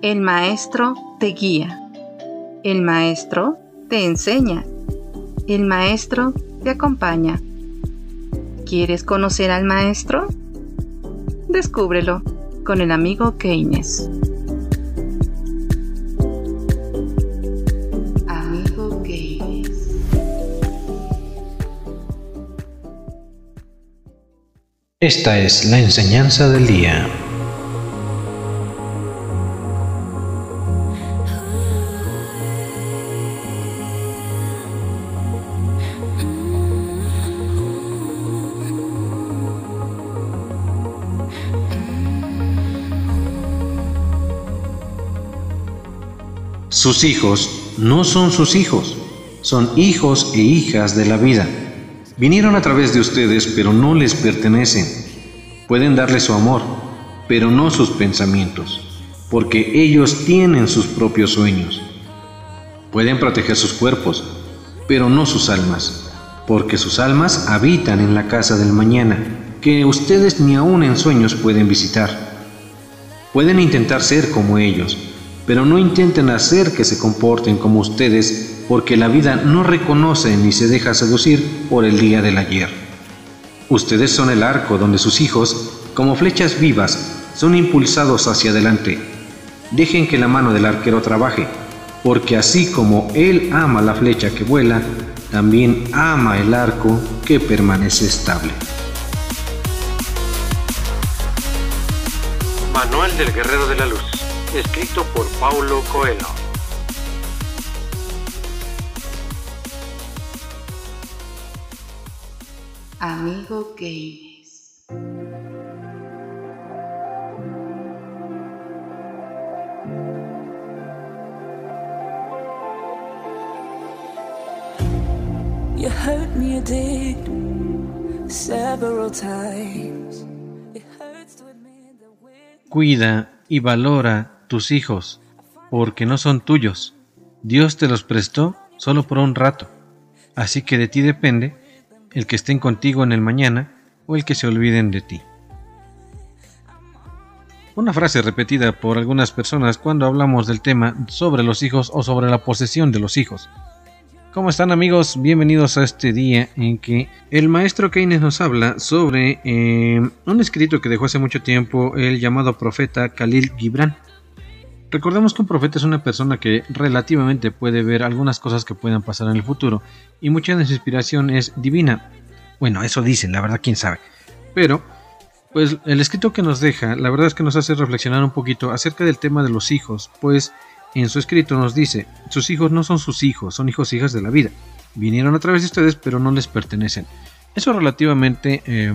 El maestro te guía. El maestro te enseña. El maestro te acompaña. ¿Quieres conocer al maestro? Descúbrelo con el amigo Keynes. Amigo Keynes. Esta es la enseñanza del día. Sus hijos no son sus hijos, son hijos e hijas de la vida. Vinieron a través de ustedes, pero no les pertenecen. Pueden darle su amor, pero no sus pensamientos, porque ellos tienen sus propios sueños. Pueden proteger sus cuerpos, pero no sus almas, porque sus almas habitan en la casa del mañana, que ustedes ni aun en sueños pueden visitar. Pueden intentar ser como ellos, pero no intenten hacer que se comporten como ustedes, porque la vida no reconoce ni se deja seducir por el día del ayer. Ustedes son el arco donde sus hijos, como flechas vivas, son impulsados hacia adelante. Dejen que la mano del arquero trabaje, porque así como él ama la flecha que vuela, también ama el arco que permanece estable. Manual del Guerrero de la Luz escrito por Paulo Coelho. Amigo Games. You hurt me, you did several times. It hurts to admit that we're Cuida y valora tus hijos, porque no son tuyos. Dios te los prestó solo por un rato. Así que de ti depende el que estén contigo en el mañana o el que se olviden de ti. Una frase repetida por algunas personas cuando hablamos del tema sobre los hijos o sobre la posesión de los hijos. ¿Cómo están amigos? Bienvenidos a este día en que el maestro Keynes nos habla sobre eh, un escrito que dejó hace mucho tiempo el llamado profeta Khalil Gibran. Recordemos que un profeta es una persona que relativamente puede ver algunas cosas que puedan pasar en el futuro y mucha de su inspiración es divina. Bueno, eso dicen, la verdad quién sabe. Pero, pues el escrito que nos deja, la verdad es que nos hace reflexionar un poquito acerca del tema de los hijos, pues en su escrito nos dice, sus hijos no son sus hijos, son hijos e hijas de la vida. Vinieron a través de ustedes, pero no les pertenecen. Eso relativamente, eh,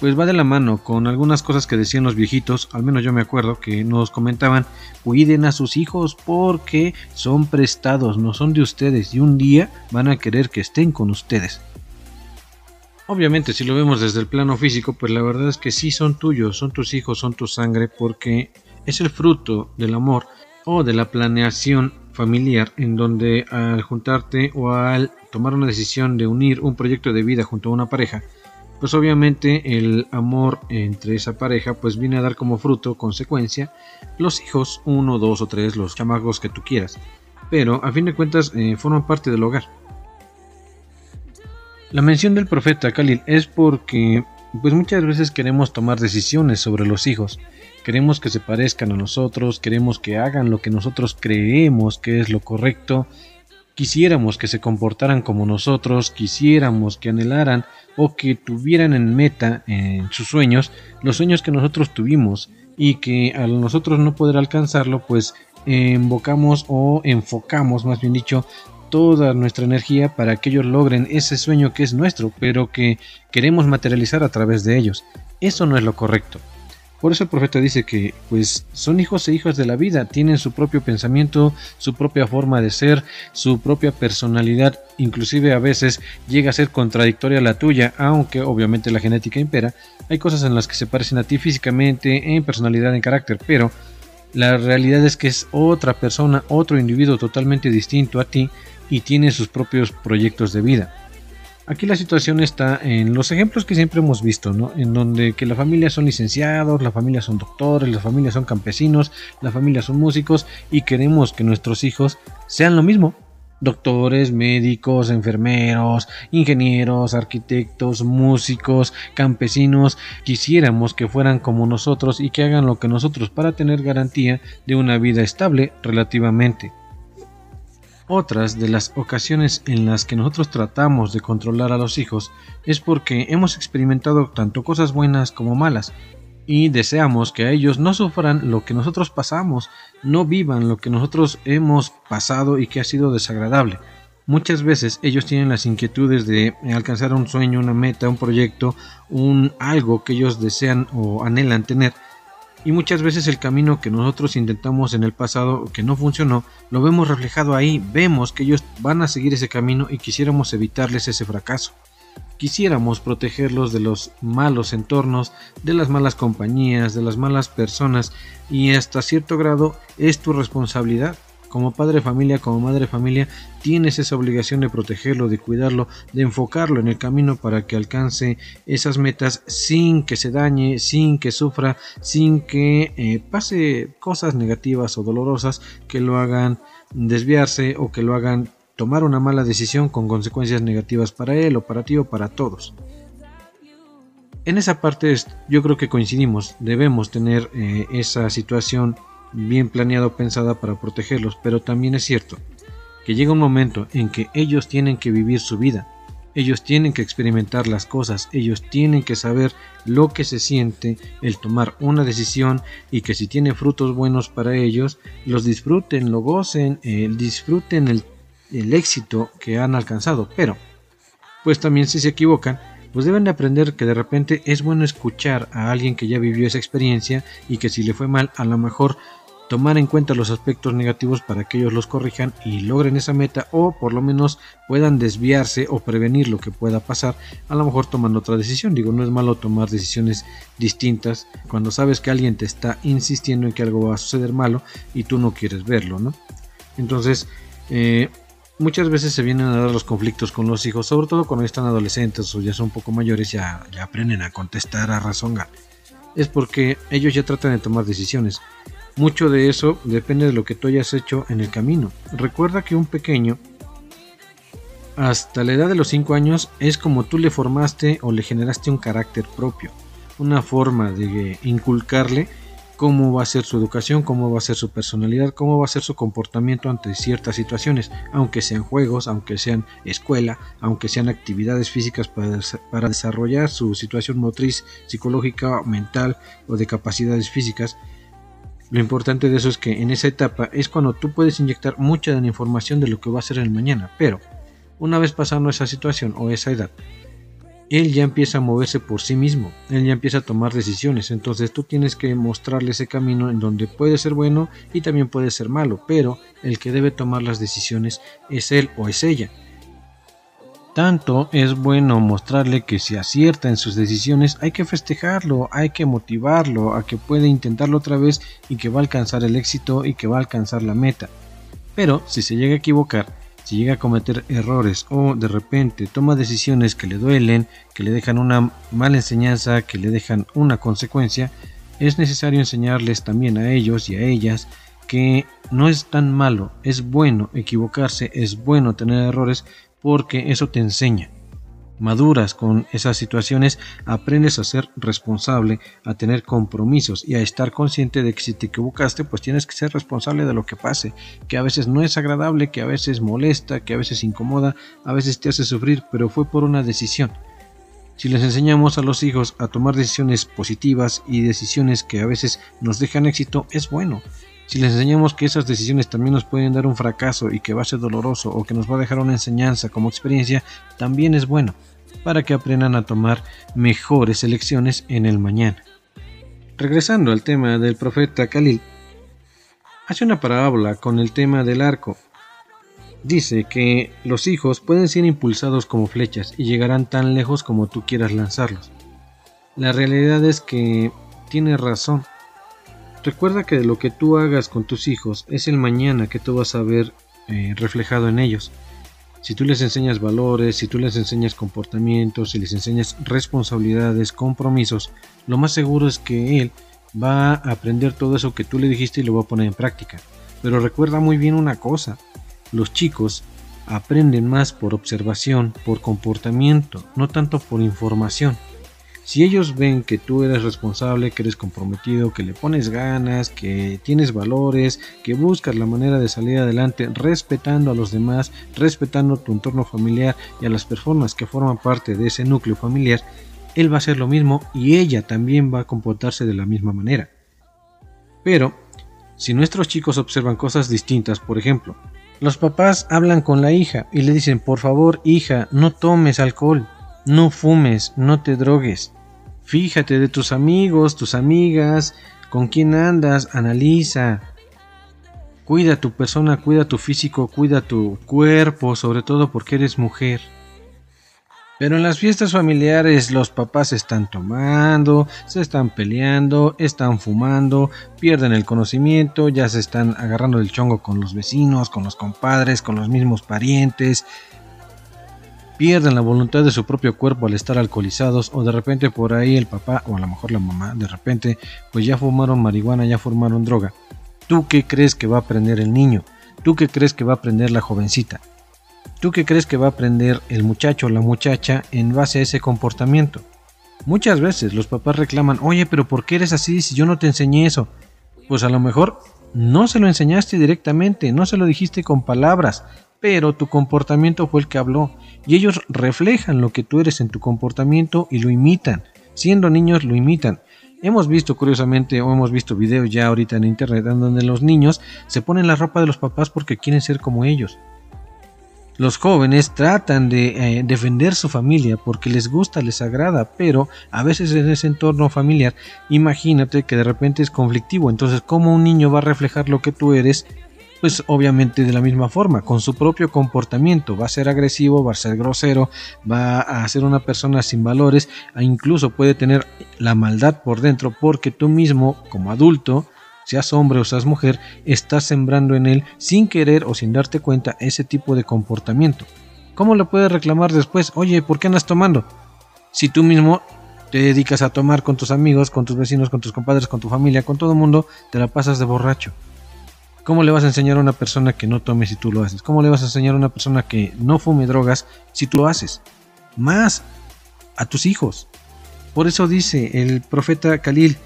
pues va de la mano con algunas cosas que decían los viejitos, al menos yo me acuerdo que nos comentaban, cuiden a sus hijos porque son prestados, no son de ustedes y un día van a querer que estén con ustedes. Obviamente, si lo vemos desde el plano físico, pues la verdad es que sí son tuyos, son tus hijos, son tu sangre, porque es el fruto del amor o de la planeación familiar en donde al juntarte o al tomar una decisión de unir un proyecto de vida junto a una pareja, pues obviamente el amor entre esa pareja pues viene a dar como fruto, consecuencia, los hijos, uno, dos o tres, los chamacos que tú quieras, pero a fin de cuentas eh, forman parte del hogar. La mención del profeta Khalil es porque pues muchas veces queremos tomar decisiones sobre los hijos, queremos que se parezcan a nosotros, queremos que hagan lo que nosotros creemos que es lo correcto, quisiéramos que se comportaran como nosotros, quisiéramos que anhelaran o que tuvieran en meta, en sus sueños, los sueños que nosotros tuvimos y que al nosotros no poder alcanzarlo, pues invocamos o enfocamos, más bien dicho, toda nuestra energía para que ellos logren ese sueño que es nuestro, pero que queremos materializar a través de ellos. Eso no es lo correcto. Por eso el profeta dice que pues son hijos e hijas de la vida, tienen su propio pensamiento, su propia forma de ser, su propia personalidad, inclusive a veces llega a ser contradictoria a la tuya, aunque obviamente la genética impera. Hay cosas en las que se parecen a ti físicamente, en personalidad, en carácter, pero la realidad es que es otra persona, otro individuo totalmente distinto a ti y tiene sus propios proyectos de vida. Aquí la situación está en los ejemplos que siempre hemos visto, ¿no? En donde que la familia son licenciados, la familia son doctores, la familia son campesinos, la familia son músicos y queremos que nuestros hijos sean lo mismo. Doctores, médicos, enfermeros, ingenieros, arquitectos, músicos, campesinos, quisiéramos que fueran como nosotros y que hagan lo que nosotros para tener garantía de una vida estable relativamente. Otras de las ocasiones en las que nosotros tratamos de controlar a los hijos es porque hemos experimentado tanto cosas buenas como malas y deseamos que a ellos no sufran lo que nosotros pasamos, no vivan lo que nosotros hemos pasado y que ha sido desagradable. Muchas veces ellos tienen las inquietudes de alcanzar un sueño, una meta, un proyecto, un algo que ellos desean o anhelan tener y muchas veces el camino que nosotros intentamos en el pasado que no funcionó, lo vemos reflejado ahí, vemos que ellos van a seguir ese camino y quisiéramos evitarles ese fracaso. Quisiéramos protegerlos de los malos entornos, de las malas compañías, de las malas personas y hasta cierto grado es tu responsabilidad como padre de familia, como madre de familia, tienes esa obligación de protegerlo, de cuidarlo, de enfocarlo en el camino para que alcance esas metas sin que se dañe, sin que sufra, sin que eh, pase cosas negativas o dolorosas que lo hagan desviarse o que lo hagan tomar una mala decisión con consecuencias negativas para él o para ti o para todos. En esa parte yo creo que coincidimos, debemos tener eh, esa situación bien planeado, pensada para protegerlos, pero también es cierto que llega un momento en que ellos tienen que vivir su vida, ellos tienen que experimentar las cosas, ellos tienen que saber lo que se siente el tomar una decisión y que si tiene frutos buenos para ellos, los disfruten, lo gocen, eh, disfruten el, el éxito que han alcanzado. Pero, pues también si se equivocan, pues deben de aprender que de repente es bueno escuchar a alguien que ya vivió esa experiencia y que si le fue mal, a lo mejor tomar en cuenta los aspectos negativos para que ellos los corrijan y logren esa meta o por lo menos puedan desviarse o prevenir lo que pueda pasar, a lo mejor tomando otra decisión. Digo, no es malo tomar decisiones distintas cuando sabes que alguien te está insistiendo en que algo va a suceder malo y tú no quieres verlo, ¿no? Entonces, eh, muchas veces se vienen a dar los conflictos con los hijos, sobre todo cuando están adolescentes o ya son un poco mayores, ya, aprenden a contestar, a razonar. Es porque ellos ya tratan de tomar decisiones. Mucho de eso depende de lo que tú hayas hecho en el camino. Recuerda que un pequeño, hasta la edad de los 5 años, es como tú le formaste o le generaste un carácter propio, una forma de inculcarle cómo va a ser su educación, cómo va a ser su personalidad, cómo va a ser su comportamiento ante ciertas situaciones, aunque sean juegos, aunque sean escuela, aunque sean actividades físicas para, para desarrollar su situación motriz, psicológica, mental o de capacidades físicas lo importante de eso es que en esa etapa es cuando tú puedes inyectar mucha información de lo que va a ser el mañana, pero una vez pasando esa situación o esa edad, él ya empieza a moverse por sí mismo, él ya empieza a tomar decisiones, entonces tú tienes que mostrarle ese camino en donde puede ser bueno y también puede ser malo, pero el que debe tomar las decisiones es él o es ella. Tanto es bueno mostrarle que si acierta en sus decisiones hay que festejarlo, hay que motivarlo a que puede intentarlo otra vez y que va a alcanzar el éxito y que va a alcanzar la meta. Pero si se llega a equivocar, si llega a cometer errores o de repente toma decisiones que le duelen, que le dejan una mala enseñanza, que le dejan una consecuencia, es necesario enseñarles también a ellos y a ellas que no es tan malo, es bueno equivocarse, es bueno tener errores, porque eso te enseña. Maduras con esas situaciones, aprendes a ser responsable, a tener compromisos y a estar consciente de que si te equivocaste, pues tienes que ser responsable de lo que pase, que a veces no es agradable, que a veces molesta, que a veces incomoda, a veces te hace sufrir, pero fue por una decisión. Si les enseñamos a los hijos a tomar decisiones positivas y decisiones que a veces nos dejan éxito, es bueno. Si les enseñamos que esas decisiones también nos pueden dar un fracaso y que va a ser doloroso o que nos va a dejar una enseñanza como experiencia, también es bueno, para que aprendan a tomar mejores elecciones en el mañana. Regresando al tema del profeta Khalil, hace una parábola con el tema del arco. Dice que los hijos pueden ser impulsados como flechas y llegarán tan lejos como tú quieras lanzarlos. La realidad es que tiene razón Recuerda que lo que tú hagas con tus hijos es el mañana que tú vas a ver eh, reflejado en ellos. Si tú les enseñas valores, si tú les enseñas comportamientos, si les enseñas responsabilidades, compromisos, lo más seguro es que él va a aprender todo eso que tú le dijiste y lo va a poner en práctica. Pero recuerda muy bien una cosa, los chicos aprenden más por observación, por comportamiento, no tanto por información. Si ellos ven que tú eres responsable, que eres comprometido, que le pones ganas, que tienes valores, que buscas la manera de salir adelante respetando a los demás, respetando tu entorno familiar y a las personas que forman parte de ese núcleo familiar, él va a hacer lo mismo y ella también va a comportarse de la misma manera. Pero, si nuestros chicos observan cosas distintas, por ejemplo, los papás hablan con la hija y le dicen, por favor, hija, no tomes alcohol, no fumes, no te drogues. Fíjate de tus amigos, tus amigas, con quién andas, analiza. Cuida tu persona, cuida tu físico, cuida tu cuerpo, sobre todo porque eres mujer. Pero en las fiestas familiares los papás están tomando, se están peleando, están fumando, pierden el conocimiento, ya se están agarrando el chongo con los vecinos, con los compadres, con los mismos parientes, pierden la voluntad de su propio cuerpo al estar alcoholizados o de repente por ahí el papá o a lo mejor la mamá de repente pues ya fumaron marihuana, ya fumaron droga. ¿Tú qué crees que va a aprender el niño? ¿Tú qué crees que va a aprender la jovencita? ¿Tú qué crees que va a aprender el muchacho o la muchacha en base a ese comportamiento? Muchas veces los papás reclaman, oye, pero ¿por qué eres así si yo no te enseñé eso? Pues a lo mejor no se lo enseñaste directamente, no se lo dijiste con palabras, pero tu comportamiento fue el que habló y ellos reflejan lo que tú eres en tu comportamiento y lo imitan. Siendo niños lo imitan. Hemos visto curiosamente o hemos visto videos ya ahorita en internet donde los niños se ponen la ropa de los papás porque quieren ser como ellos. Los jóvenes tratan de eh, defender su familia porque les gusta, les agrada, pero a veces en ese entorno familiar, imagínate que de repente es conflictivo. Entonces, ¿cómo un niño va a reflejar lo que tú eres pues obviamente de la misma forma, con su propio comportamiento, va a ser agresivo, va a ser grosero, va a ser una persona sin valores, e incluso puede tener la maldad por dentro porque tú mismo como adulto, seas hombre o seas mujer, estás sembrando en él sin querer o sin darte cuenta ese tipo de comportamiento. ¿Cómo le puedes reclamar después? Oye, ¿por qué andas tomando? Si tú mismo te dedicas a tomar con tus amigos, con tus vecinos, con tus compadres, con tu familia, con todo el mundo, te la pasas de borracho. ¿Cómo le vas a enseñar a una persona que no tome si tú lo haces? ¿Cómo le vas a enseñar a una persona que no fume drogas si tú lo haces? Más a tus hijos. Por eso dice el profeta Khalil,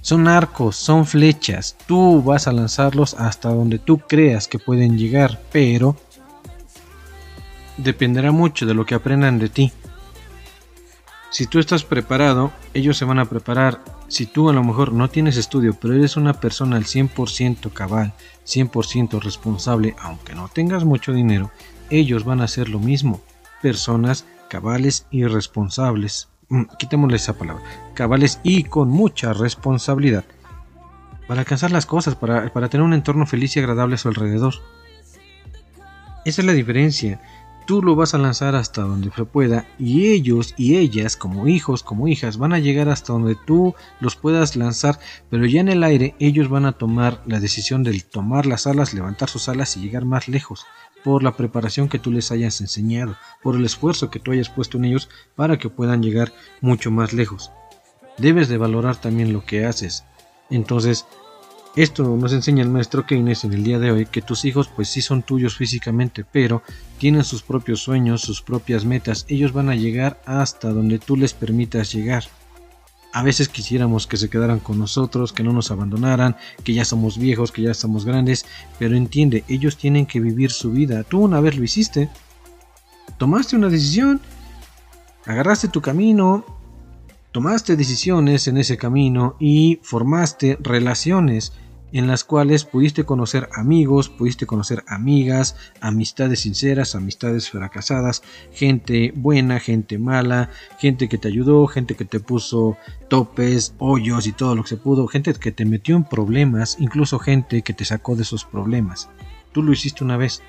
son arcos, son flechas, tú vas a lanzarlos hasta donde tú creas que pueden llegar, pero dependerá mucho de lo que aprendan de ti. Si tú estás preparado, ellos se van a preparar. Si tú a lo mejor no tienes estudio, pero eres una persona al 100% cabal, 100% responsable, aunque no tengas mucho dinero, ellos van a hacer lo mismo. Personas cabales y responsables. Mm, esa palabra. Cabales y con mucha responsabilidad. Para alcanzar las cosas, para, para tener un entorno feliz y agradable a su alrededor. Esa es la diferencia tú lo vas a lanzar hasta donde se pueda y ellos y ellas como hijos, como hijas van a llegar hasta donde tú los puedas lanzar, pero ya en el aire ellos van a tomar la decisión de tomar las alas, levantar sus alas y llegar más lejos por la preparación que tú les hayas enseñado, por el esfuerzo que tú hayas puesto en ellos para que puedan llegar mucho más lejos. Debes de valorar también lo que haces. Entonces, esto nos enseña el maestro Keynes en el día de hoy que tus hijos pues sí son tuyos físicamente, pero tienen sus propios sueños, sus propias metas, ellos van a llegar hasta donde tú les permitas llegar. A veces quisiéramos que se quedaran con nosotros, que no nos abandonaran, que ya somos viejos, que ya estamos grandes, pero entiende, ellos tienen que vivir su vida. Tú una vez lo hiciste, tomaste una decisión, agarraste tu camino, tomaste decisiones en ese camino y formaste relaciones en las cuales pudiste conocer amigos, pudiste conocer amigas, amistades sinceras, amistades fracasadas, gente buena, gente mala, gente que te ayudó, gente que te puso topes, hoyos y todo lo que se pudo, gente que te metió en problemas, incluso gente que te sacó de esos problemas. Tú lo hiciste una vez.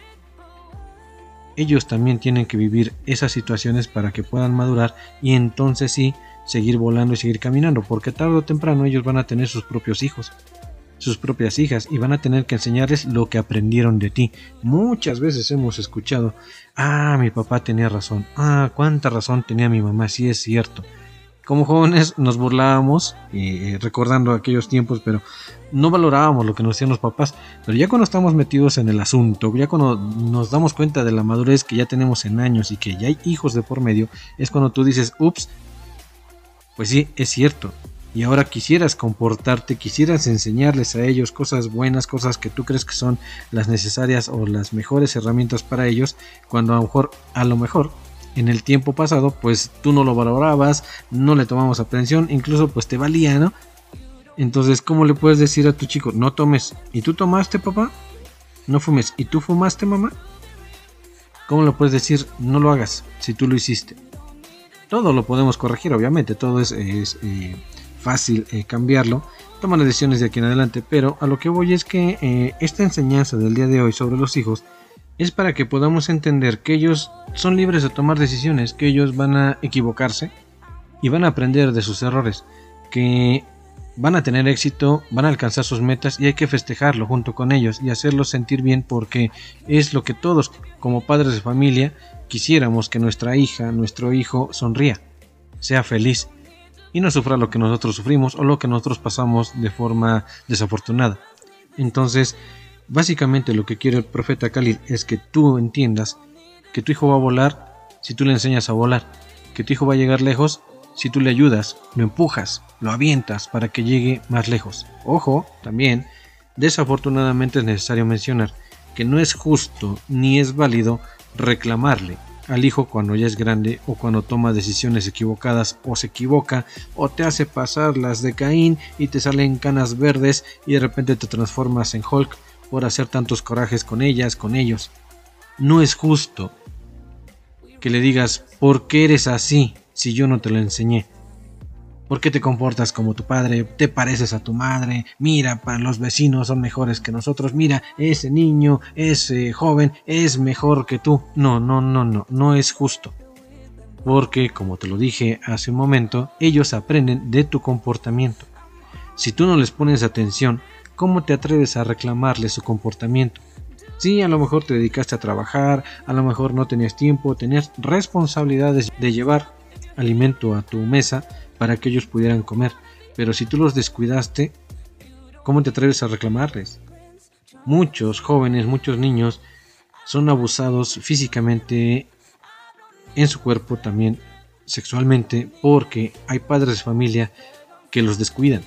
Ellos también tienen que vivir esas situaciones para que puedan madurar y entonces sí seguir volando y seguir caminando, porque tarde o temprano ellos van a tener sus propios hijos sus propias hijas y van a tener que enseñarles lo que aprendieron de ti. Muchas veces hemos escuchado, ah, mi papá tenía razón, ah, cuánta razón tenía mi mamá, sí es cierto. Como jóvenes nos burlábamos, eh, recordando aquellos tiempos, pero no valorábamos lo que nos decían los papás. Pero ya cuando estamos metidos en el asunto, ya cuando nos damos cuenta de la madurez que ya tenemos en años y que ya hay hijos de por medio, es cuando tú dices, ups, pues sí, es cierto. Y ahora quisieras comportarte, quisieras enseñarles a ellos cosas buenas, cosas que tú crees que son las necesarias o las mejores herramientas para ellos, cuando a lo mejor, a lo mejor en el tiempo pasado, pues tú no lo valorabas, no le tomamos atención, incluso pues te valía, ¿no? Entonces, ¿cómo le puedes decir a tu chico, no tomes? ¿Y tú tomaste, papá? No fumes. ¿Y tú fumaste, mamá? ¿Cómo le puedes decir, no lo hagas si tú lo hiciste? Todo lo podemos corregir, obviamente, todo es, eh, fácil eh, cambiarlo. Toma las decisiones de aquí en adelante, pero a lo que voy es que eh, esta enseñanza del día de hoy sobre los hijos es para que podamos entender que ellos son libres de tomar decisiones, que ellos van a equivocarse y van a aprender de sus errores, que van a tener éxito, van a alcanzar sus metas y hay que festejarlo junto con ellos y hacerlos sentir bien porque es lo que todos como padres de familia quisiéramos que nuestra hija, nuestro hijo sonría, sea feliz y no sufra lo que nosotros sufrimos o lo que nosotros pasamos de forma desafortunada. Entonces, Básicamente lo que quiere el profeta Khalil es que tú entiendas que tu hijo va a volar si tú le enseñas a volar, que tu hijo va a llegar lejos si tú le ayudas, lo empujas, lo avientas para que llegue más lejos. Ojo, también, desafortunadamente es necesario mencionar que no es justo ni es válido reclamarle al hijo cuando ya es grande o cuando toma decisiones equivocadas o se equivoca o te hace pasar las de Caín y te salen canas verdes y de repente te transformas en Hulk por hacer tantos corajes con ellas, con ellos. No es justo que le digas, ¿por qué eres así si yo no te lo enseñé? ¿Por qué te comportas como tu padre? ¿Te pareces a tu madre? Mira, para los vecinos son mejores que nosotros. Mira, ese niño, ese joven es mejor que tú. No, no, no, no, no es justo. Porque, como te lo dije hace un momento, ellos aprenden de tu comportamiento. Si tú no les pones atención, ¿cómo te atreves a reclamarle su comportamiento? Sí, a lo mejor te dedicaste a trabajar, a lo mejor no tenías tiempo, tenías responsabilidades de llevar alimento a tu mesa para que ellos pudieran comer, pero si tú los descuidaste, ¿cómo te atreves a reclamarles? Muchos jóvenes, muchos niños son abusados físicamente en su cuerpo también sexualmente porque hay padres de familia que los descuidan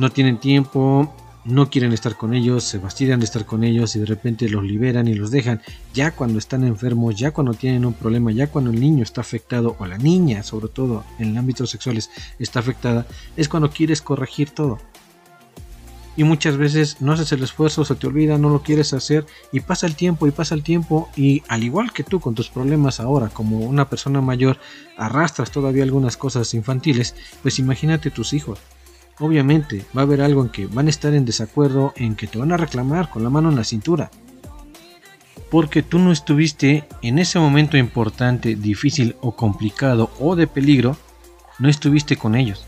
no tienen tiempo, no quieren estar con ellos, se fastidian de estar con ellos y de repente los liberan y los dejan. Ya cuando están enfermos, ya cuando tienen un problema, ya cuando el niño está afectado o la niña, sobre todo en el ámbito sexual, está afectada, es cuando quieres corregir todo. Y muchas veces no haces el esfuerzo, se te olvida, no lo quieres hacer y pasa el tiempo y pasa el tiempo y al igual que tú con tus problemas ahora como una persona mayor arrastras todavía algunas cosas infantiles, pues imagínate tus hijos obviamente va a haber algo en que van a estar en desacuerdo, en que te van a reclamar con la mano en la cintura. Porque tú no estuviste en ese momento importante, difícil o complicado o de peligro, no estuviste con ellos.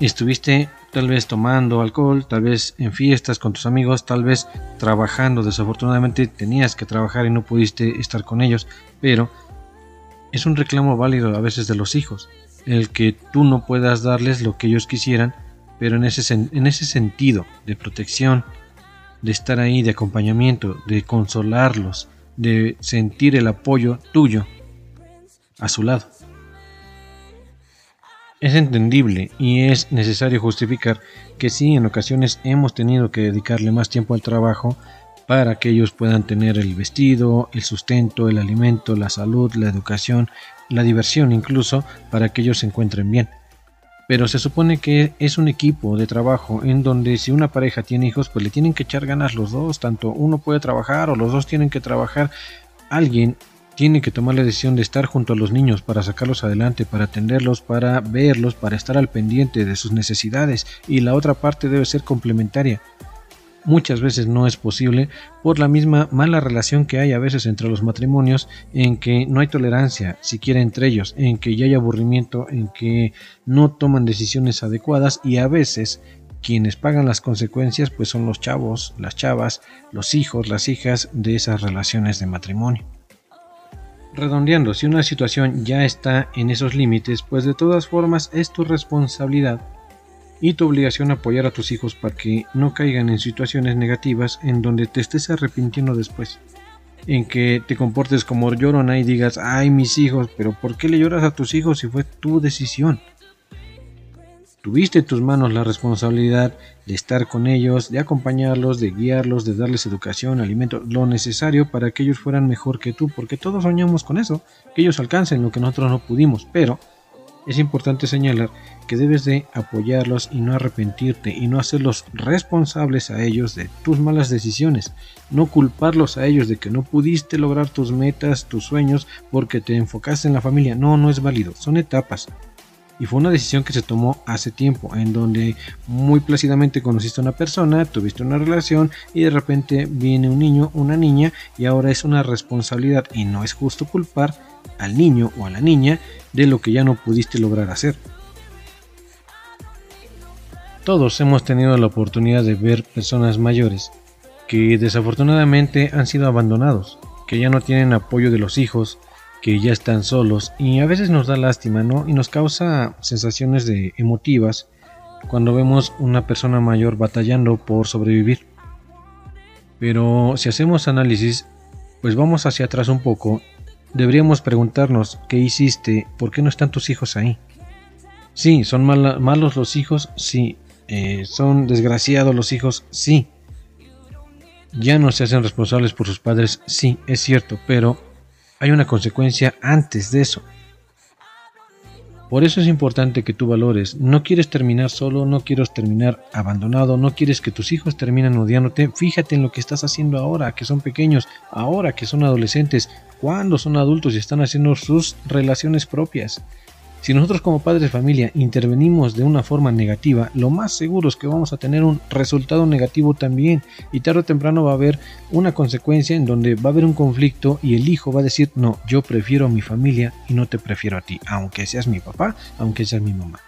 Estuviste tal vez tomando alcohol, tal vez en fiestas con tus amigos, tal vez trabajando. Desafortunadamente tenías que trabajar y no pudiste estar con ellos, pero es un reclamo válido a veces de los hijos, el que tú no puedas darles lo que ellos quisieran pero en ese, en ese sentido de protección, de estar ahí, de acompañamiento, de consolarlos, de sentir el apoyo tuyo a su lado. Es entendible y es necesario justificar que sí, en ocasiones hemos tenido que dedicarle más tiempo al trabajo para que ellos puedan tener el vestido, el sustento, el alimento, la salud, la educación, la diversión incluso, para que ellos se encuentren bien pero se supone que es un equipo de trabajo en donde si una pareja tiene hijos, pues le tienen que echar ganas los dos, tanto uno puede trabajar o los dos tienen que trabajar. Alguien tiene que tomar la decisión de estar junto a los niños para sacarlos adelante, para atenderlos, para verlos, para estar al pendiente de sus necesidades y la otra parte debe ser complementaria muchas veces no es posible por la misma mala relación que hay a veces entre los matrimonios en que no hay tolerancia siquiera entre ellos, en que ya hay aburrimiento, en que no toman decisiones adecuadas y a veces quienes pagan las consecuencias pues son los chavos, las chavas, los hijos, las hijas de esas relaciones de matrimonio. Redondeando, si una situación ya está en esos límites, pues de todas formas es tu responsabilidad y tu obligación apoyar a tus hijos para que no caigan en situaciones negativas en donde te estés arrepintiendo después. En que te comportes como llorona y digas, ay mis hijos, pero ¿por qué le lloras a tus hijos si fue tu decisión? Tuviste en tus manos la responsabilidad de estar con ellos, de acompañarlos, de guiarlos, de darles educación, alimento, lo necesario para que ellos fueran mejor que tú, porque todos soñamos con eso, que ellos alcancen lo que nosotros no pudimos, pero es importante señalar que debes de apoyarlos y no arrepentirte y no hacerlos responsables a ellos de tus malas decisiones, no culparlos a ellos de que no pudiste lograr tus metas, tus sueños porque te enfocaste en la familia, no, no es válido, son etapas, y fue una decisión que se tomó hace tiempo, en donde muy plácidamente conociste a una persona, tuviste una relación y de repente viene un niño, una niña y ahora es una responsabilidad y no es justo culpar al niño o a la niña de lo que ya no pudiste lograr hacer. Todos hemos tenido la oportunidad de ver personas mayores que desafortunadamente han sido abandonados, que ya no tienen apoyo de los hijos, que ya están solos y a veces nos da lástima, ¿no? Y nos causa sensaciones de emotivas cuando vemos una persona mayor batallando por sobrevivir. Pero si hacemos análisis, pues vamos hacia atrás un poco, deberíamos preguntarnos qué hiciste, por qué no están tus hijos ahí. Sí, son malos los hijos, sí. Eh, son desgraciados los hijos, sí. Ya no se hacen responsables por sus padres, sí, es cierto, pero hay una consecuencia antes de eso. Por eso es importante que tú valores. No quieres terminar solo, no quieres terminar abandonado, no quieres que tus hijos terminen odiándote. Fíjate en lo que estás haciendo ahora, que son pequeños, ahora que son adolescentes, cuando son adultos y están haciendo sus relaciones propias. Si nosotros como padres de familia intervenimos de una forma negativa, lo más seguro es que vamos a tener un resultado negativo también y tarde o temprano va a haber una consecuencia en donde va a haber un conflicto y el hijo va a decir, no, yo prefiero a mi familia y no te prefiero a ti, aunque seas mi papá, aunque seas mi mamá.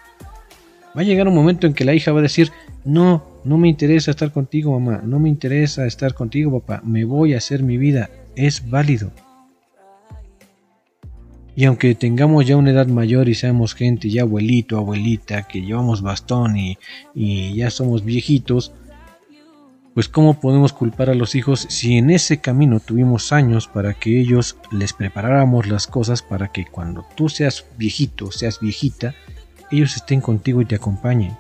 Va a llegar un momento en que la hija va a decir, no, no me interesa estar contigo mamá, no me interesa estar contigo papá, me voy a hacer mi vida, es válido. Y aunque tengamos ya una edad mayor y seamos gente ya abuelito, abuelita, que llevamos bastón y, y ya somos viejitos, pues cómo podemos culpar a los hijos si en ese camino tuvimos años para que ellos les preparáramos las cosas para que cuando tú seas viejito, seas viejita, ellos estén contigo y te acompañen.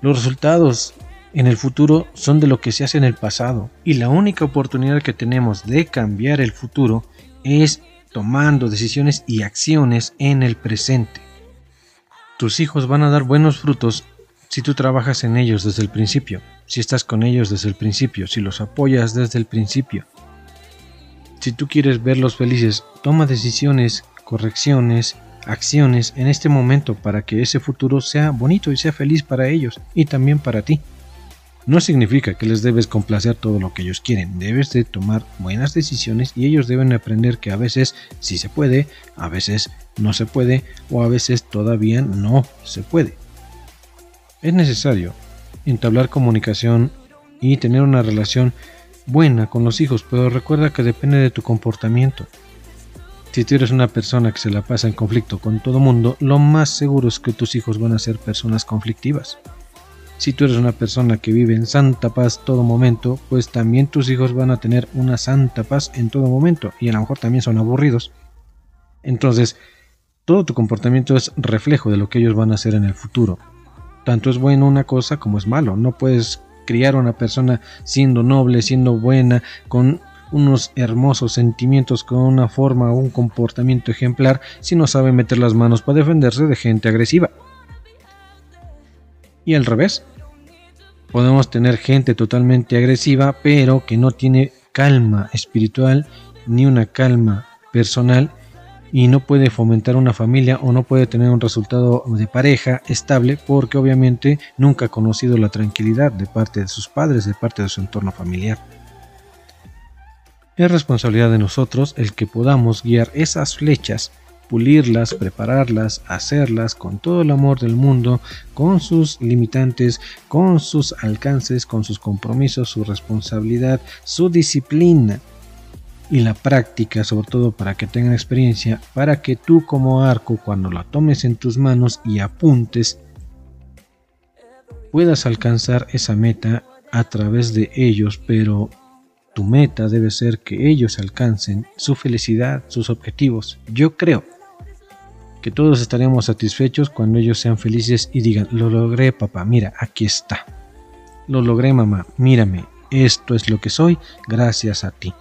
Los resultados en el futuro son de lo que se hace en el pasado y la única oportunidad que tenemos de cambiar el futuro es tomando decisiones y acciones en el presente. Tus hijos van a dar buenos frutos si tú trabajas en ellos desde el principio, si estás con ellos desde el principio, si los apoyas desde el principio. Si tú quieres verlos felices, toma decisiones, correcciones, acciones en este momento para que ese futuro sea bonito y sea feliz para ellos y también para ti. No significa que les debes complacer todo lo que ellos quieren, debes de tomar buenas decisiones y ellos deben aprender que a veces sí se puede, a veces no se puede o a veces todavía no se puede. Es necesario entablar comunicación y tener una relación buena con los hijos, pero recuerda que depende de tu comportamiento. Si tú eres una persona que se la pasa en conflicto con todo mundo, lo más seguro es que tus hijos van a ser personas conflictivas. Si tú eres una persona que vive en santa paz todo momento, pues también tus hijos van a tener una santa paz en todo momento y a lo mejor también son aburridos. Entonces, todo tu comportamiento es reflejo de lo que ellos van a hacer en el futuro. Tanto es bueno una cosa como es malo. No puedes criar a una persona siendo noble, siendo buena, con unos hermosos sentimientos, con una forma o un comportamiento ejemplar, si no sabe meter las manos para defenderse de gente agresiva. Y al revés, Podemos tener gente totalmente agresiva, pero que no tiene calma espiritual ni una calma personal y no puede fomentar una familia o no puede tener un resultado de pareja estable porque obviamente nunca ha conocido la tranquilidad de parte de sus padres, de parte de su entorno familiar. Es responsabilidad de nosotros el que podamos guiar esas flechas pulirlas, prepararlas, hacerlas con todo el amor del mundo, con sus limitantes, con sus alcances, con sus compromisos, su responsabilidad, su disciplina y la práctica, sobre todo para que tengan experiencia, para que tú como arco, cuando la tomes en tus manos y apuntes, puedas alcanzar esa meta a través de ellos, pero tu meta debe ser que ellos alcancen su felicidad, sus objetivos. Yo creo que todos estaremos satisfechos cuando ellos sean felices y digan, lo logré papá, mira, aquí está. Lo logré mamá, mírame, esto es lo que soy gracias a ti.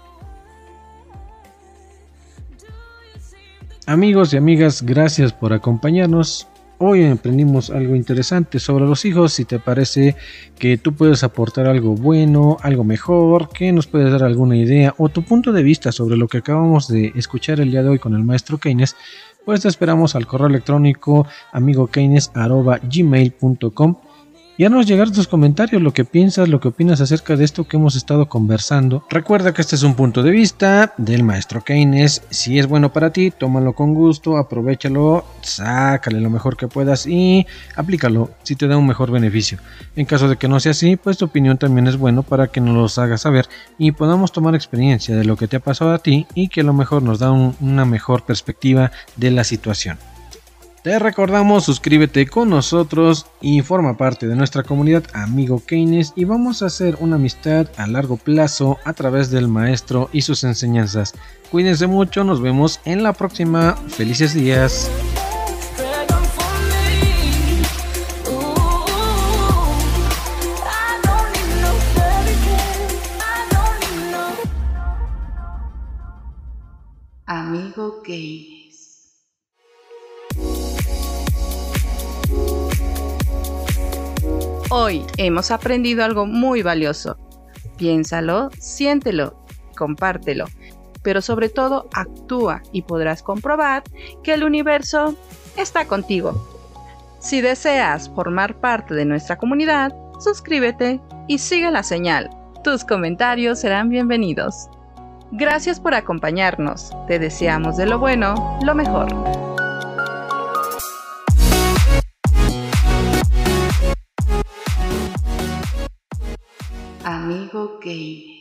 Amigos y amigas, gracias por acompañarnos. Hoy emprendimos algo interesante sobre los hijos. Si te parece que tú puedes aportar algo bueno, algo mejor, que nos puedes dar alguna idea o tu punto de vista sobre lo que acabamos de escuchar el día de hoy con el maestro Keynes, pues te esperamos al correo electrónico amigokeynes.gmail.com y haznos llegar tus comentarios, lo que piensas, lo que opinas acerca de esto que hemos estado conversando. Recuerda que este es un punto de vista del maestro Keynes. Si es bueno para ti, tómalo con gusto, aprovechalo, sácale lo mejor que puedas y aplícalo si te da un mejor beneficio. En caso de que no sea así, pues tu opinión también es bueno para que nos los hagas saber y podamos tomar experiencia de lo que te ha pasado a ti y que a lo mejor nos da una mejor perspectiva de la situación. Te recordamos, suscríbete con nosotros y forma parte de nuestra comunidad Amigo Keynes y vamos a hacer una amistad a largo plazo a través del maestro y sus enseñanzas. Cuídense mucho, nos vemos en la próxima. Felices días. Amigo Keynes. Hoy hemos aprendido algo muy valioso. Piénsalo, siéntelo, compártelo, pero sobre todo actúa y podrás comprobar que el universo está contigo. Si deseas formar parte de nuestra comunidad, suscríbete y sigue la señal. Tus comentarios serán bienvenidos. Gracias por acompañarnos. Te deseamos de lo bueno, lo mejor. Amigo Keynes.